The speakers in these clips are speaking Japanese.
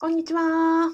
こんにちは。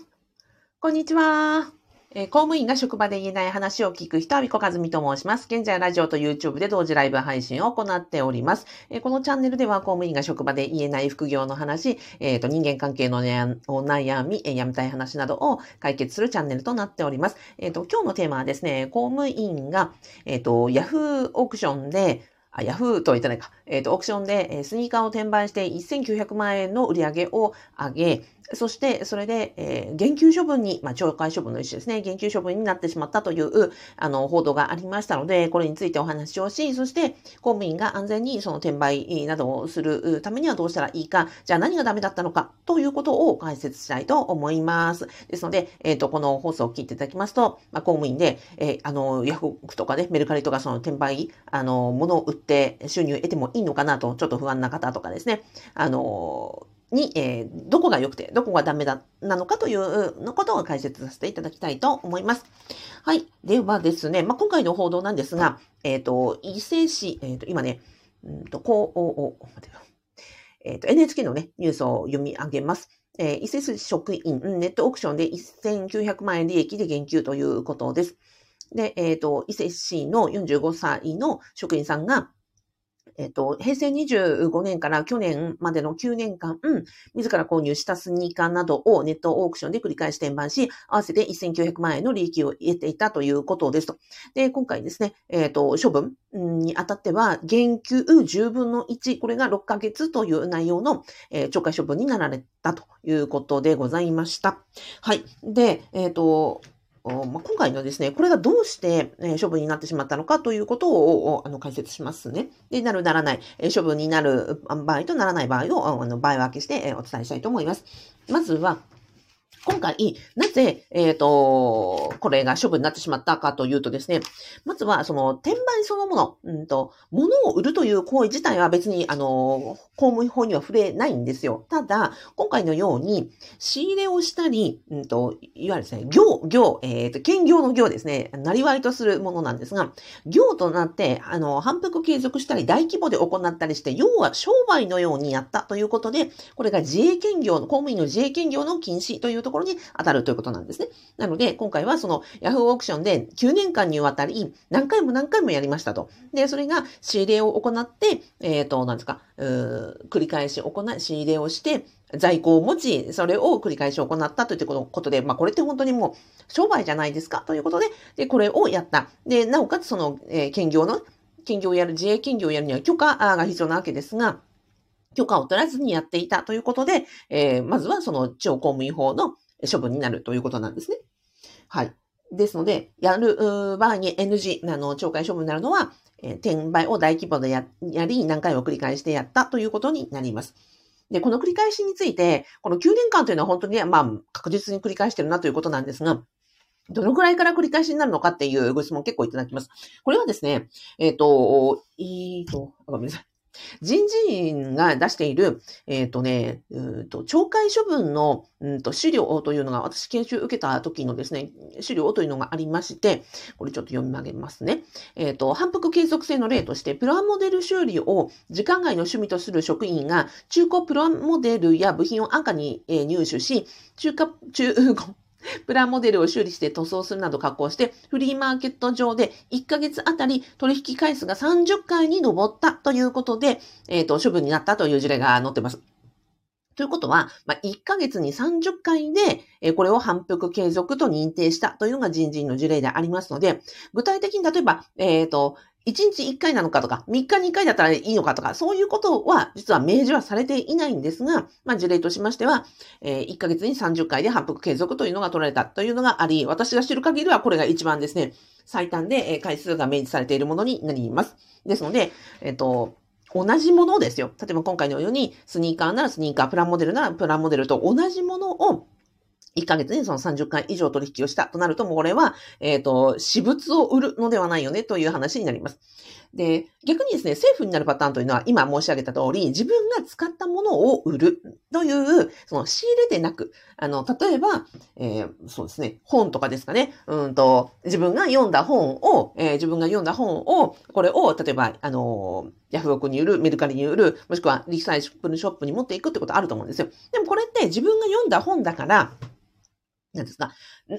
こんにちは。えー公務員が職場で言えない話を聞く人は、みこかずみと申します。現在、ラジオと YouTube で同時ライブ配信を行っております。えーこのチャンネルでは、公務員が職場で言えない副業の話、えーと、人間関係の悩お悩み、えーやめたい話などを解決するチャンネルとなっております。えっ、と、今日のテーマはですね、公務員が、えっ、と、Yahoo オークションで、あ、ヤフーとは言ってないか。えっ、と、オークションで、えスニーカーを転売して1900万円の売り上げを上げ、そして、それで、えー減給処分に、まあ、懲戒処分の一種ですね、減給処分になってしまったという、あの、報道がありましたので、これについてお話をし、そして、公務員が安全にその転売などをするためにはどうしたらいいか、じゃあ何がダメだったのか、ということを解説したいと思います。ですので、えっ、と、この放送を聞いていただきますと、まあ、公務員で、えーあの、ヤフオクとかね、メルカリとかその転売、あの、物を売って収入を得てもいいのかなと、ちょっと不安な方とかですね、あの、に、えーどこが良くて、どこがダメだ、なのかというのことを解説させていただきたいと思います。はい。ではですね、まあ、今回の報道なんですが、えっ、と、伊勢市、えっ、と、今ね、うんと、こう、おお待ってよえっ、と、NHK のね、ニュースを読み上げます。えー伊勢市職員、ネットオークションで1900万円利益で減給ということです。で、えっ、と、伊勢市の45歳の職員さんが、えっ、と、平成25年から去年までの9年間、うん自ら購入したスニーカーなどをネットオークションで繰り返し転売し、合わせて1900万円の利益を得ていたということですと。で、今回ですね、えっ、と、処分にあたっては、減給10分の1、これが6ヶ月という内容の、えー懲戒処分になられたということでございました。はい。で、えっ、と、まあ、今回のですね、これがどうして、え処分になってしまったのかということをあの解説しますね。で、なるならない、え処分になる場合とならない場合をあの場合分けして、えお伝えしたいと思います。まずは、今回、なぜ、えっ、と、これが処分になってしまったかというとですね、まずは、その、転売そのもの、うんと、物を売るという行為自体は別に、あの、公務員法には触れないんですよ。ただ、今回のように、仕入れをしたり、うんと、いわゆるですね、業、業、えっ、と、兼業の業ですね、なりわいとするものなんですが、業となって、あの、反復継続したり、大規模で行ったりして、要は商売のようにやったということで、これが自営兼業の、公務員の自営兼業の禁止というところに当たるということなんですね。なので、今回はそのヤフーオークションで9年間にわたり何回も何回もやりましたと。で、それが仕入れを行って、えっ、と、なんですか、繰り返し行い、仕入れをして、在庫を持ち、それを繰り返し行ったということで、まあこれって本当にもう商売じゃないですか？ということで、で、これをやった。で、なおかつその、えー兼業の、兼業をやる、自営兼業をやるには許可が必要なわけですが、許可を取らずにやっていたということで、えーまずはその地方公務員法の処分になるということなんですね。はい。ですので、やる場合に NG、あの、懲戒処分になるのは、えー転売を大規模でやり、何回も繰り返してやったということになります。で、この繰り返しについて、この9年間というのは本当にね、まあ、確実に繰り返してるなということなんですが、どのくらいから繰り返しになるのかっていうご質問結構いただきます。これはですね、えっ、と、えっと、ごめんなさい。人事院が出している、えっ、とね、うんと、懲戒処分の、うんと資料というのが、私研修受けた時のですね、資料というのがありまして、これちょっと読み上げますね。えっ、と、反復継続性の例として、プラモデル修理を時間外の趣味とする職員が、中古プラモデルや部品を安価に入手し、中華、中古、プラモデルを修理して塗装するなど加工して、フリーマーケット上で1ヶ月あたり取引回数が30回に上ったということで、えっ、と、処分になったという事例が載ってます。ということは、まあ、1ヶ月に30回で、えこれを反復継続と認定したというのが人事院の事例でありますので、具体的に例えば、えっ、と、1日1回なのかとか、3日に1回だったらいいのかとか、そういうことは実は明示はされていないんですが、まあ、事例としましては、えー1ヶ月に30回で反復継続というのが取られたというのがあり、私が知る限りはこれが一番ですね、最短で回数が明示されているものになります。ですので、えっ、と、同じものですよ。例えば今回のように、スニーカーならスニーカー、プラモデルならプラモデルと同じものを1ヶ月にその30回以上取引をしたとなると、もうこれは、えっ、ー、と、私物を売るのではないよねという話になります。で、逆にですね、セーフになるパターンというのは、今申し上げた通り、自分が使ったものを売るという、その仕入れでなく、あの、例えば、えー、そうですね、本とかですかね、うんと、自分が読んだ本を、えー、自分が読んだ本を、これを、例えば、あのヤフオクに売る、メルカリに売る、もしくはリサイクルショップに持っていくってことあると思うんですよ。でもこれって自分が読んだ本だから、なんですか、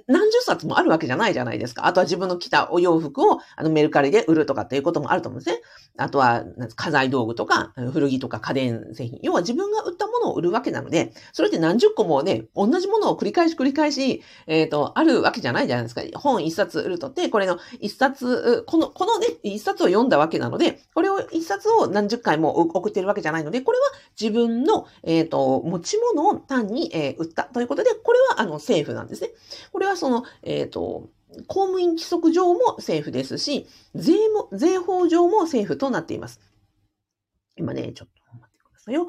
何十冊もあるわけじゃないじゃないですか。あとは自分の着たお洋服をあのメルカリで売るとかっていうこともあると思うんですね。あとは、家財道具とか、古着とか家電製品。要は自分が売ったものを売るわけなので、それって何十個もね、同じものを繰り返し繰り返し、えっ、ー、と、あるわけじゃないじゃないですか。本一冊売るとって、これの一冊、この、このね、一冊を読んだわけなので、これを一冊を何十回も送ってるわけじゃないので、これは自分の、えっ、ー、と、持ち物を単に、えー、売ったということで、これはあの、セーフなんですですね。これはその、えっ、ー、と、公務員規則上も政府ですし、税も、税法上も政府となっています。今ね、ちょっと待ってくださいよ。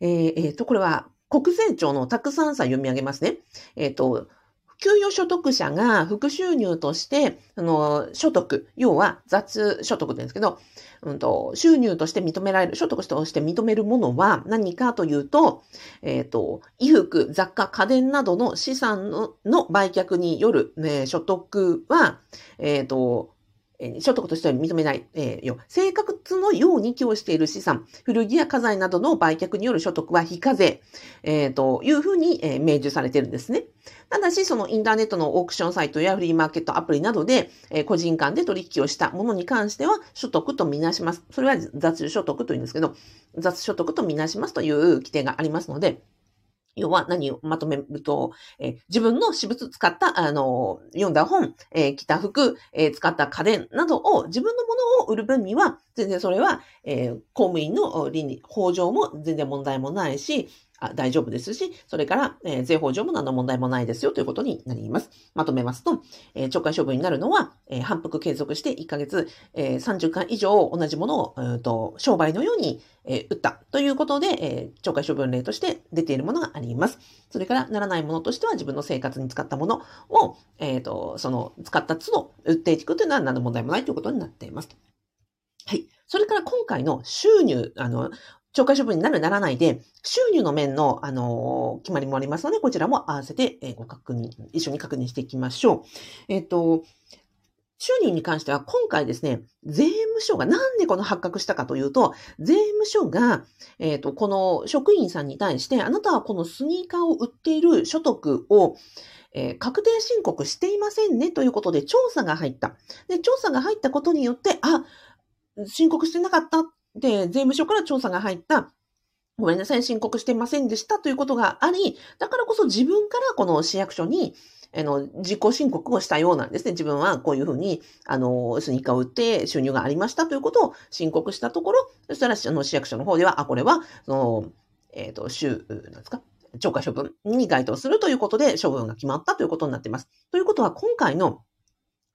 えー、えー、と、これは国税庁のたくさんさ読み上げますね。えっ、ー、と、給与所得者が副収入として、あの、所得、要は雑所得ですけど、うんと、収入として認められる、所得として認めるものは何かというと、えっ、ー、と、衣服、雑貨、家電などの資産のの売却による、ね、所得は、えっ、ー、と、え所得としては認めない、えー、よ。生活のように寄与している資産、古着や家財などの売却による所得は非課税、えー、というふうに、えー、明示されているんですね。ただし、そのインターネットのオークションサイトやフリーマーケットアプリなどで、え、個人間で取引をしたものに関しては、所得とみなします。それは雑所得というんですけど、雑所得とみなしますという規定がありますので、要は何をまとめると、えー、自分の私物使った、あの、読んだ本、えー、着た服、え、使った家電などを自分のものを売る分には、全然それは、え公務員の倫理、法上も全然問題もないし、大丈夫ですし、それから、えー、税法上も何の問題もないですよということになります。まとめますと、えー、懲戒処分になるのは、えー、反復継続して1ヶ月、えー、30回以上同じものを、えーと、商売のように、えー、売ったということで、えー、懲戒処分例として出ているものがあります。それからならないものとしては自分の生活に使ったものを、え、ー、と、その使った都度売っていくというのは何の問題もないということになっています。はい。それから今回の収入、あの、懲戒処分になるならないで、収入の面の、あの、決まりもありますので、こちらも合わせて、え、ご確認、一緒に確認していきましょう。えっ、ー、と、収入に関しては今回ですね、税務署がなんでこの発覚したかというと、税務署が、えっ、と、この職員さんに対して、あなたはこのスニーカーを売っている所得を、えー、確定申告していませんねということで調査が入った。で、調査が入ったことによって、あ、申告してなかったで、税務署から調査が入った、ごめんなさい、申告してませんでしたということがあり、だからこそ自分からこの市役所に、あの、自己申告をしたようなんですね。自分はこういうふうに、あの、スニーカーを売って収入がありましたということを申告したところ、そしたら、あの、市役所の方では、あ、これは、その、えっ、ー、と、週、なんですか、超過処分に該当するということで処分が決まったということになっています。ということは、今回の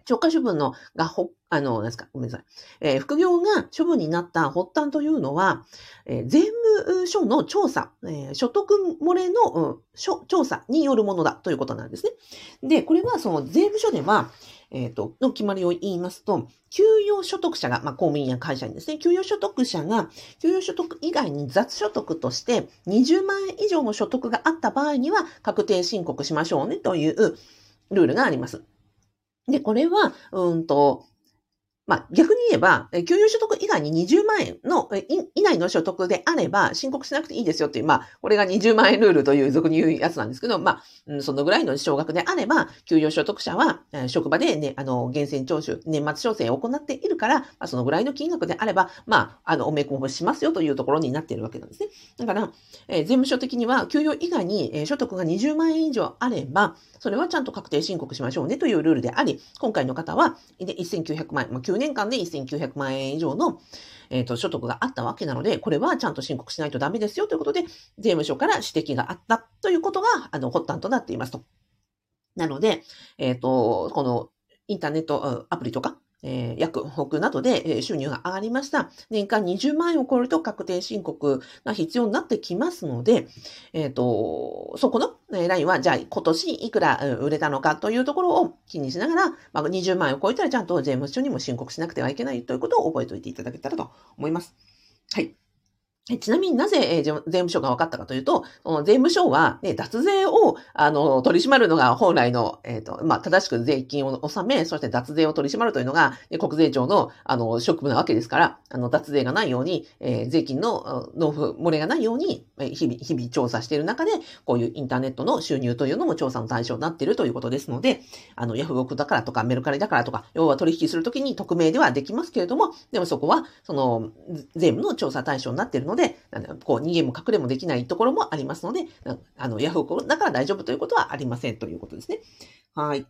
超過処分のがほ、あの、なんですか、ごめんなさい。えー、副業が処分になった発端というのは、えー、税務署の調査、えー、所得漏れの、うん、調査によるものだということなんですね。で、これはその税務署では、えっ、ー、と、の決まりを言いますと、給与所得者が、まあ、公務員や会社員ですね、給与所得者が、給与所得以外に雑所得として20万円以上の所得があった場合には、確定申告しましょうねというルールがあります。で、これは、うんと、まあ、逆に言えば、給与所得以外に20万円の以内の所得であれば申告しなくていいですよっていう、まあ、これが20万円ルールという俗に言うやつなんですけど、まあ、そのぐらいの少額であれば、給与所得者は、職場でね、あの、源泉徴収、年末調整を行っているから、まあ、そのぐらいの金額であれば、まあ、あの、おめこぼしますよというところになっているわけなんですね。だから、えー、税務署的には、給与以外に、え、所得が20万円以上あれば、それはちゃんと確定申告しましょうねというルールであり、今回の方は、1900万円、まあ、年間で1900万円以上の、えっ、ー、と、所得があったわけなので、これはちゃんと申告しないとダメですよということで、税務署から指摘があったということが、あの、発端となっていますと。なので、えっ、ー、と、このインターネットアプリとか、えー、薬北などで、収入が上がりました。年間20万円を超えると確定申告が必要になってきますので、えっ、ー、と、そこの、ラインは、じゃあ今年いくら売れたのかというところを気にしながら、まあ、20万円を超えたらちゃんと税務署にも申告しなくてはいけないということを覚えておいていただけたらと思います。はい。ちなみになぜ、税務署が分かったかというと、税務署は、ね、脱税を、あの、取り締まるのが本来の、えっ、ー、と、まあ、正しく税金を納め、そして脱税を取り締まるというのが、ね、国税庁の、あの、職務なわけですから、あの、脱税がないように、えー、税金の納付漏れがないように、日々、日々調査している中で、こういうインターネットの収入というのも調査の対象になっているということですので、あの、ヤフオクだからとか、メルカリだからとか、要は取引するときに匿名ではできますけれども、でもそこは、その、税務の調査対象になっているのでで、こう、逃げも隠れもできないところもありますので、あの、ヤフオクだから大丈夫ということはありませんということですね。はい。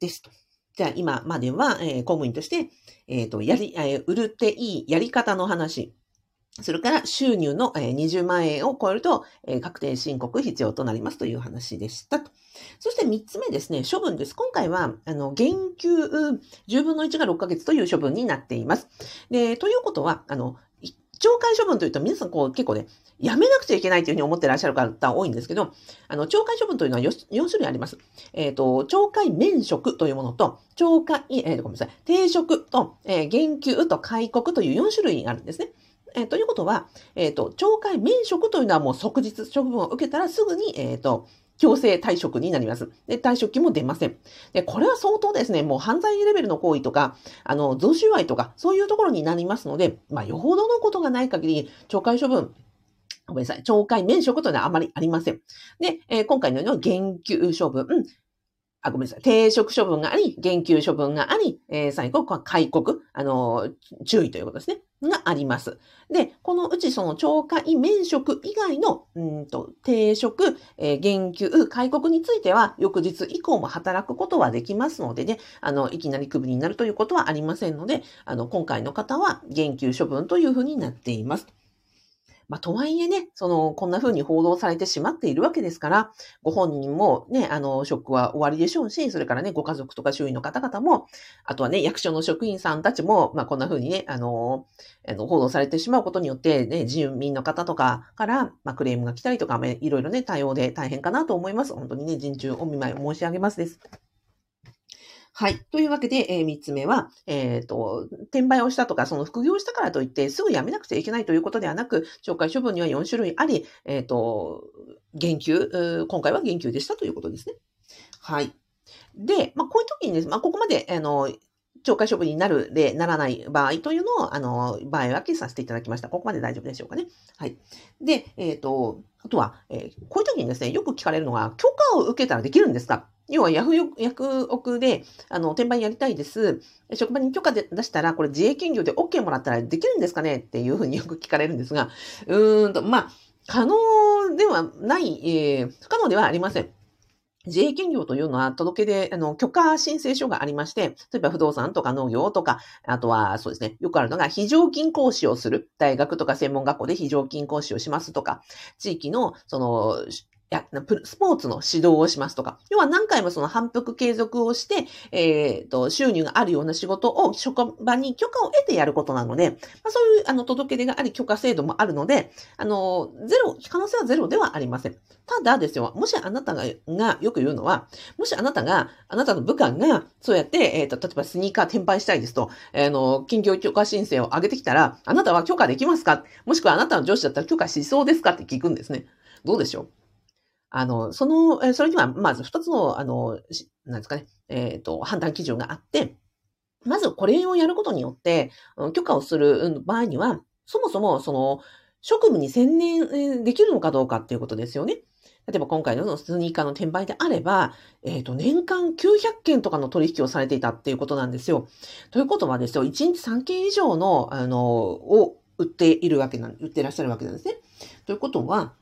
ですと。じゃあ今までは、えー、公務員として、えっ、ー、と、やり、えー、売るっていいやり方の話。それから収入の20万円を超えると確定申告必要となりますという話でしたと。そして3つ目ですね、処分です。今回は、あの、減給10分の1が6ヶ月という処分になっています。で、ということは、あの、懲戒処分というと皆さんこう結構ね、やめなくちゃいけないというふうに思ってらっしゃる方多いんですけど、あの、懲戒処分というのは 4, 4種類あります。えっ、ー、と、懲戒免職というものと、懲戒、えー、ごめんなさい、定職と、えー、減給と戒告という4種類があるんですね。えー、ということは、えっ、ー、と、懲戒免職というのはもう即日処分を受けたらすぐに、えっ、ー、と、強制退職になります。で、退職金も出ません。で、これは相当ですね、もう犯罪レベルの行為とか、あの、贈収賄とか、そういうところになりますので、まあ、よほどのことがない限り、懲戒処分、ごめんなさい。懲戒免職というのはあまりありません。で、えー、今回のような減給処分、あ、ごめんなさい。停職処分があり、減給処分があり、えー、最後、戒告、あの、注意ということですね。があります。で、このうちその懲戒免職以外の、うんと、停職、えー、減給、戒告については、翌日以降も働くことはできますのでね、あの、いきなりクビになるということはありませんので、あの、今回の方は減給処分というふうになっています。まあ、とはいえね、その、こんな風に報道されてしまっているわけですから、ご本人もね、あの、ショックは終わりでしょうし、それからね、ご家族とか周囲の方々も、あとはね、役所の職員さんたちも、まあ、こんな風にね、あの、あの報道されてしまうことによって、ね、住民の方とかから、まあ、クレームが来たりとか、いろいろね、対応で大変かなと思います。本当にね、人中お見舞い申し上げますです。はい。というわけで、えー、3つ目は、えっ、ー、と、転売をしたとか、その副業したからといって、すぐやめなくちゃいけないということではなく、懲戒処分には4種類あり、えっ、ー、と、言及、今回は言及でしたということですね。はい。で、まあ、こういう時にですね、まあ、ここまで、あの、懲戒処分になるでならない場合というのを、あの、場合分けさせていただきました。ここまで大丈夫でしょうかね。はい。で、えっ、ー、と、あとは、えー、こういう時にですね、よく聞かれるのが、許可を受けたらできるんですか？要はヤフヤフオクで、あの、転売やりたいです。職場に許可で出したら、これ自営兼業で OK もらったらできるんですかねっていうふうによく聞かれるんですが、うーんと、まあ、可能ではない、えー、不可能ではありません。自営兼業というのは届け出、あの、許可申請書がありまして、例えば不動産とか農業とか、あとはそうですね、よくあるのが非常勤講師をする。大学とか専門学校で非常勤講師をしますとか、地域の、その、や、スポーツの指導をしますとか、要は何回もその反復継続をして、えっ、ー、と、収入があるような仕事を職場に許可を得てやることなので、まあ、そういうあの届け出があり許可制度もあるので、あの、ゼロ、可能性はゼロではありません。ただですよ、もしあなたが、がよく言うのは、もしあなたが、あなたの部下が、そうやって、えっ、ー、と、例えばスニーカー転売したいですと、あの、緊急許可申請を上げてきたら、あなたは許可できますか？もしくはあなたの上司だったら許可しそうですか？って聞くんですね。どうでしょう？あの、その、それには、まず二つの、あの、なんですかね、えっ、ー、と、判断基準があって、まずこれをやることによって、許可をする場合には、そもそも、その、職務に専念できるのかどうかっていうことですよね。例えば今回のスニーカーの転売であれば、えっ、ー、と、年間900件とかの取引をされていたっていうことなんですよ。ということはですよ、1日3件以上の、あの、を売っているわけなん、売ってらっしゃるわけなんですね。ということは、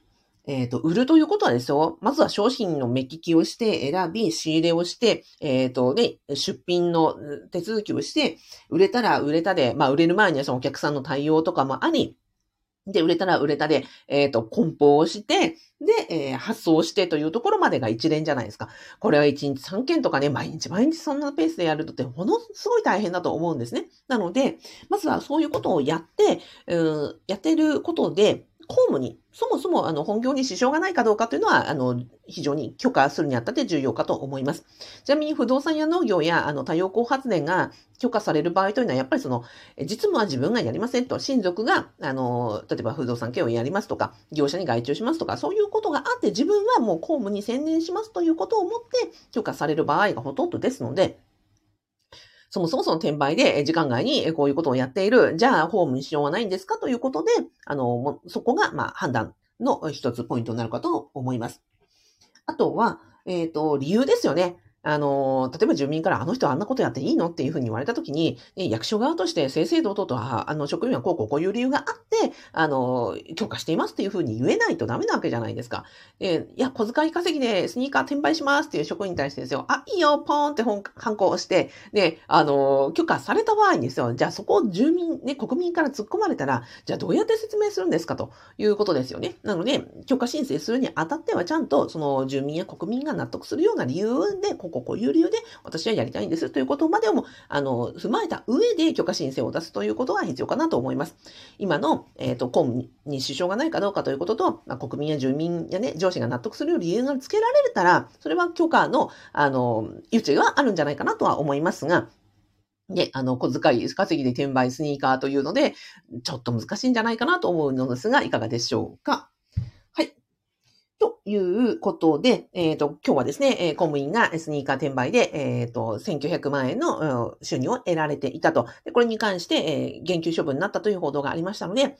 えっ、ー、と、売るということはですよ。まずは商品の目利きをして選び、仕入れをして、えっ、ー、とね、出品の手続きをして、売れたら売れたで、まあ売れる前にはそのお客さんの対応とかもあり、で、売れたら売れたで、えっ、と、梱包をして、で、えー、発送してというところまでが一連じゃないですか。これは1日3件とかね、毎日毎日そんなペースでやるとって、ものすごい大変だと思うんですね。なので、まずはそういうことをやって、うん、やってることで、公務に、そもそもあの本業に支障がないかどうかというのは、あの、非常に許可するにあたって重要かと思います。ちなみに不動産や農業やあの太陽光発電が許可される場合というのは、やっぱりその、実務は自分がやりませんと、親族が、あの、例えば不動産系をやりますとか、業者に外注しますとか、そういうことがあって、自分はもう公務に専念しますということを思って許可される場合がほとんどですので、そもそもその転売で時間外にこういうことをやっている、じゃあホームにしようがないんですか？ということで、あの、そこが、ま、判断の一つポイントになるかと思います。あとは、えっ、ー、と、理由ですよね。あの、例えば住民からあの人あんなことやっていいの？っていうふうに言われたときに、役所側として正々堂々と、あの職員はこうこうこういう理由があって、あの、許可していますっていうふうに言えないとダメなわけじゃないですか。えいや、小遣い稼ぎでスニーカー転売しますっていう職員に対してですよ。あ、いいよ、ポーンって本、反抗して、で、あの、許可された場合にですよ。じゃあそこを住民、ね、国民から突っ込まれたら、じゃあどうやって説明するんですかということですよね。なので、許可申請するにあたってはちゃんと、その住民や国民が納得するような理由で、こここういう理由で私はやりたいんですということまでも、あの、踏まえた上で許可申請を出すということが必要かなと思います。今の、えっ、ー、と、公務に支障がないかどうかということと、まあ、国民や住民やね、上司が納得する理由がつけられたら、それは許可の、あの、余地があるんじゃないかなとは思いますが、ね、あの、小遣い稼ぎで転売スニーカーというので、ちょっと難しいんじゃないかなと思うのですが、いかがでしょうか？いうことで、えっ、ー、と、今日はですね、え、公務員がスニーカー転売で、えっ、ー、と、1900万円の収入を得られていたと。でこれに関して、えー、減給処分になったという報道がありましたので、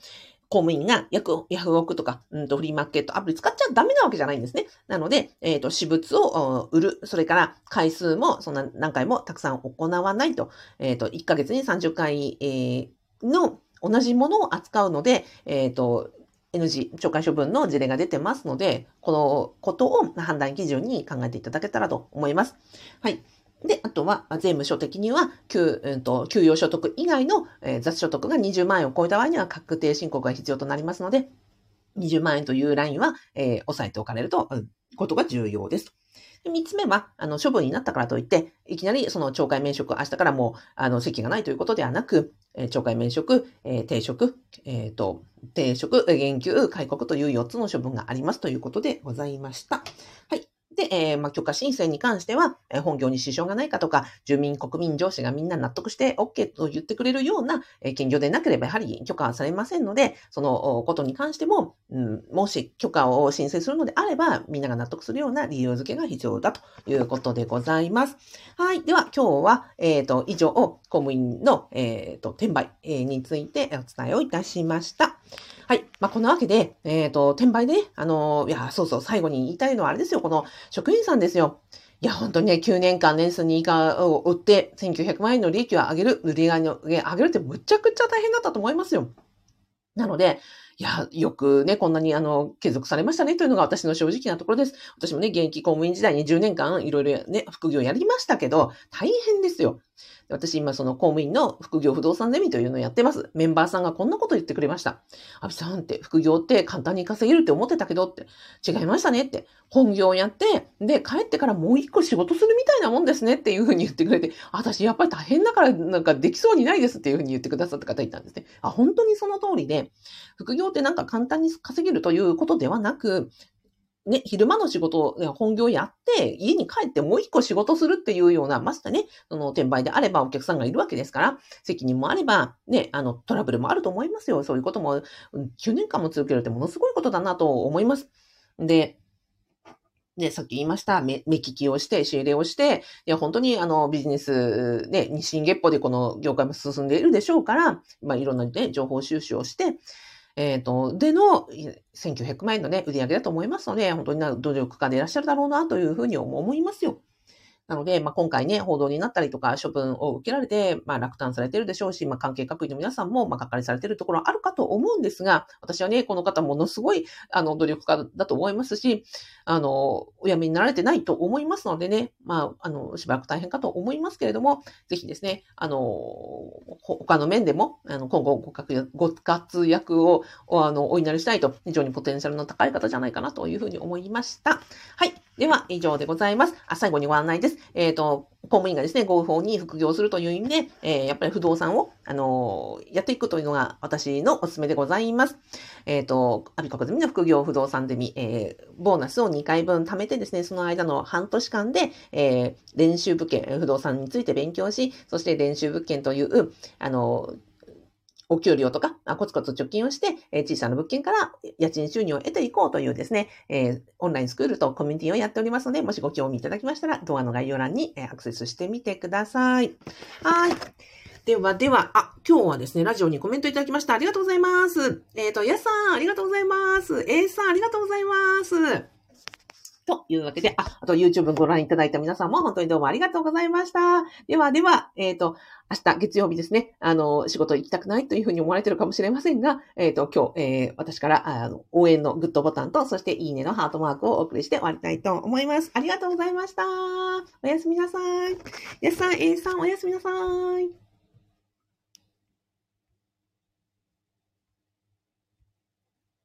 公務員がヤフヤフオクとか、うんと、フリーマーケットアプリ使っちゃダメなわけじゃないんですね。なので、えっ、と、私物を売る。それから回数もそんな何回もたくさん行わないと。えっ、と、1ヶ月に30回、えー、の同じものを扱うので、えっ、と、NG、懲戒処分の事例が出てますので、このことを判断基準に考えていただけたらと思います。はい。で、あとは、税務署的には、給、うんと、給与所得以外の、雑所得が20万円を超えた場合には確定申告が必要となりますので、20万円というラインは、えー、押さえておかれると、ことが重要です。三つ目は、あの、処分になったからといって、いきなりその懲戒免職、明日からもう、あの、席がないということではなく、えー、懲戒免職、えー、定職、えっ、ー、と、定職、減給、開国という4つの処分がありますということでございました。はい。で、えー、まあ、許可申請に関しては、えー、本業に支障がないかとか、住民、国民、上司がみんな納得して OK と言ってくれるような、えー、兼業でなければやはり許可はされませんので、そのことに関しても、うん、もし許可を申請するのであれば、みんなが納得するような理由付けが必要だということでございます。はい。では、今日は、えっ、ー、と、以上、公務員の、えっ、ー、と、転売、えー、についてお伝えをいたしました。はい。まあ、こんなわけで、えっ、ー、と、転売でね、あのー、いや、そうそう、最後に言いたいのはあれですよ、この職員さんですよ。いや、本当にね、9年間年数に以下を売って、1900万円の利益を上げる、売り上げを上げるってむちゃくちゃ大変だったと思いますよ。なので、いや、よくね、こんなにあの、継続されましたねというのが私の正直なところです。私もね、現役公務員時代に10年間いろいろね、副業やりましたけど、大変ですよ。私今その公務員の副業不動産ゼミというのをやってます。メンバーさんがこんなこと言ってくれました。アビさんって副業って簡単に稼げるって思ってたけどって違いましたねって。本業をやって、で、帰ってからもう一個仕事するみたいなもんですねっていうふうに言ってくれて、私やっぱり大変だからなんかできそうにないですっていうふうに言ってくださった方いたんですね。あ、本当にその通りで、副業ってなんか簡単に稼げるということではなく、ね、昼間の仕事、本業やって、家に帰ってもう一個仕事するっていうような、ましてね、その転売であればお客さんがいるわけですから、責任もあれば、ね、あの、トラブルもあると思いますよ。そういうことも、9年間も続けるってものすごいことだなと思います。で、ね、さっき言いました、目目利きをして、仕入れをして、いや、本当にあの、ビジネス、ね、日進月歩でこの業界も進んでいるでしょうから、まあ、いろんなね、情報収集をして、えっ、ー、と、での1900万円のね、売り上げだと思いますので、本当に努力家でいらっしゃるだろうなというふうに思いますよ。なので、まあ、今回ね、報道になったりとか、処分を受けられて、まあ、落胆されてるでしょうし、まあ、関係各位の皆さんも、まあ、がっかりされてるところあるかと思うんですが、私はね、この方ものすごい、あの、努力家だと思いますし、あの、お辞めになられてないと思いますのでね、まあ、あの、しばらく大変かと思いますけれども、ぜひですね、あの、他の面でも、あの、今後ご活躍を、あの、お祈りしたいと、非常にポテンシャルの高い方じゃないかなというふうに思いました。はい。では、以上でございます。あ、最後にご案内です。えっ、ー、と、公務員がですね、合法に副業するという意味で、えー、やっぱり不動産を、あのー、やっていくというのが私のおすすめでございます。えっ、ー、と、アビコカズミの副業不動産ゼミ、えー、ボーナスを2回分貯めてですね、その間の半年間で、えー、練習物件、不動産について勉強し、そして練習物件という、あのーお給料とか、コツコツ貯金をして、え小さな物件から家賃収入を得ていこうというですね、えオンラインスクールとコミュニティをやっておりますので、もしご興味いただきましたら、動画の概要欄にアクセスしてみてください。はい。ではでは、あ、今日はですね、ラジオにコメントいただきました。ありがとうございます。えっ、ー、と、やさん、ありがとうございます。A さん、ありがとうございます。というわけで、あ、あと YouTube ご覧いただいた皆さんも本当にどうもありがとうございました。ではでは、えっ、ー、と、明日月曜日ですね、あの、仕事行きたくないというふうに思われてるかもしれませんが、えっ、ー、と、今日、えー、私から、あの、応援のグッドボタンと、そしていいねのハートマークをお送りして終わりたいと思います。ありがとうございました。おやすみなさい。やすさん、えいさん、おやすみなさい。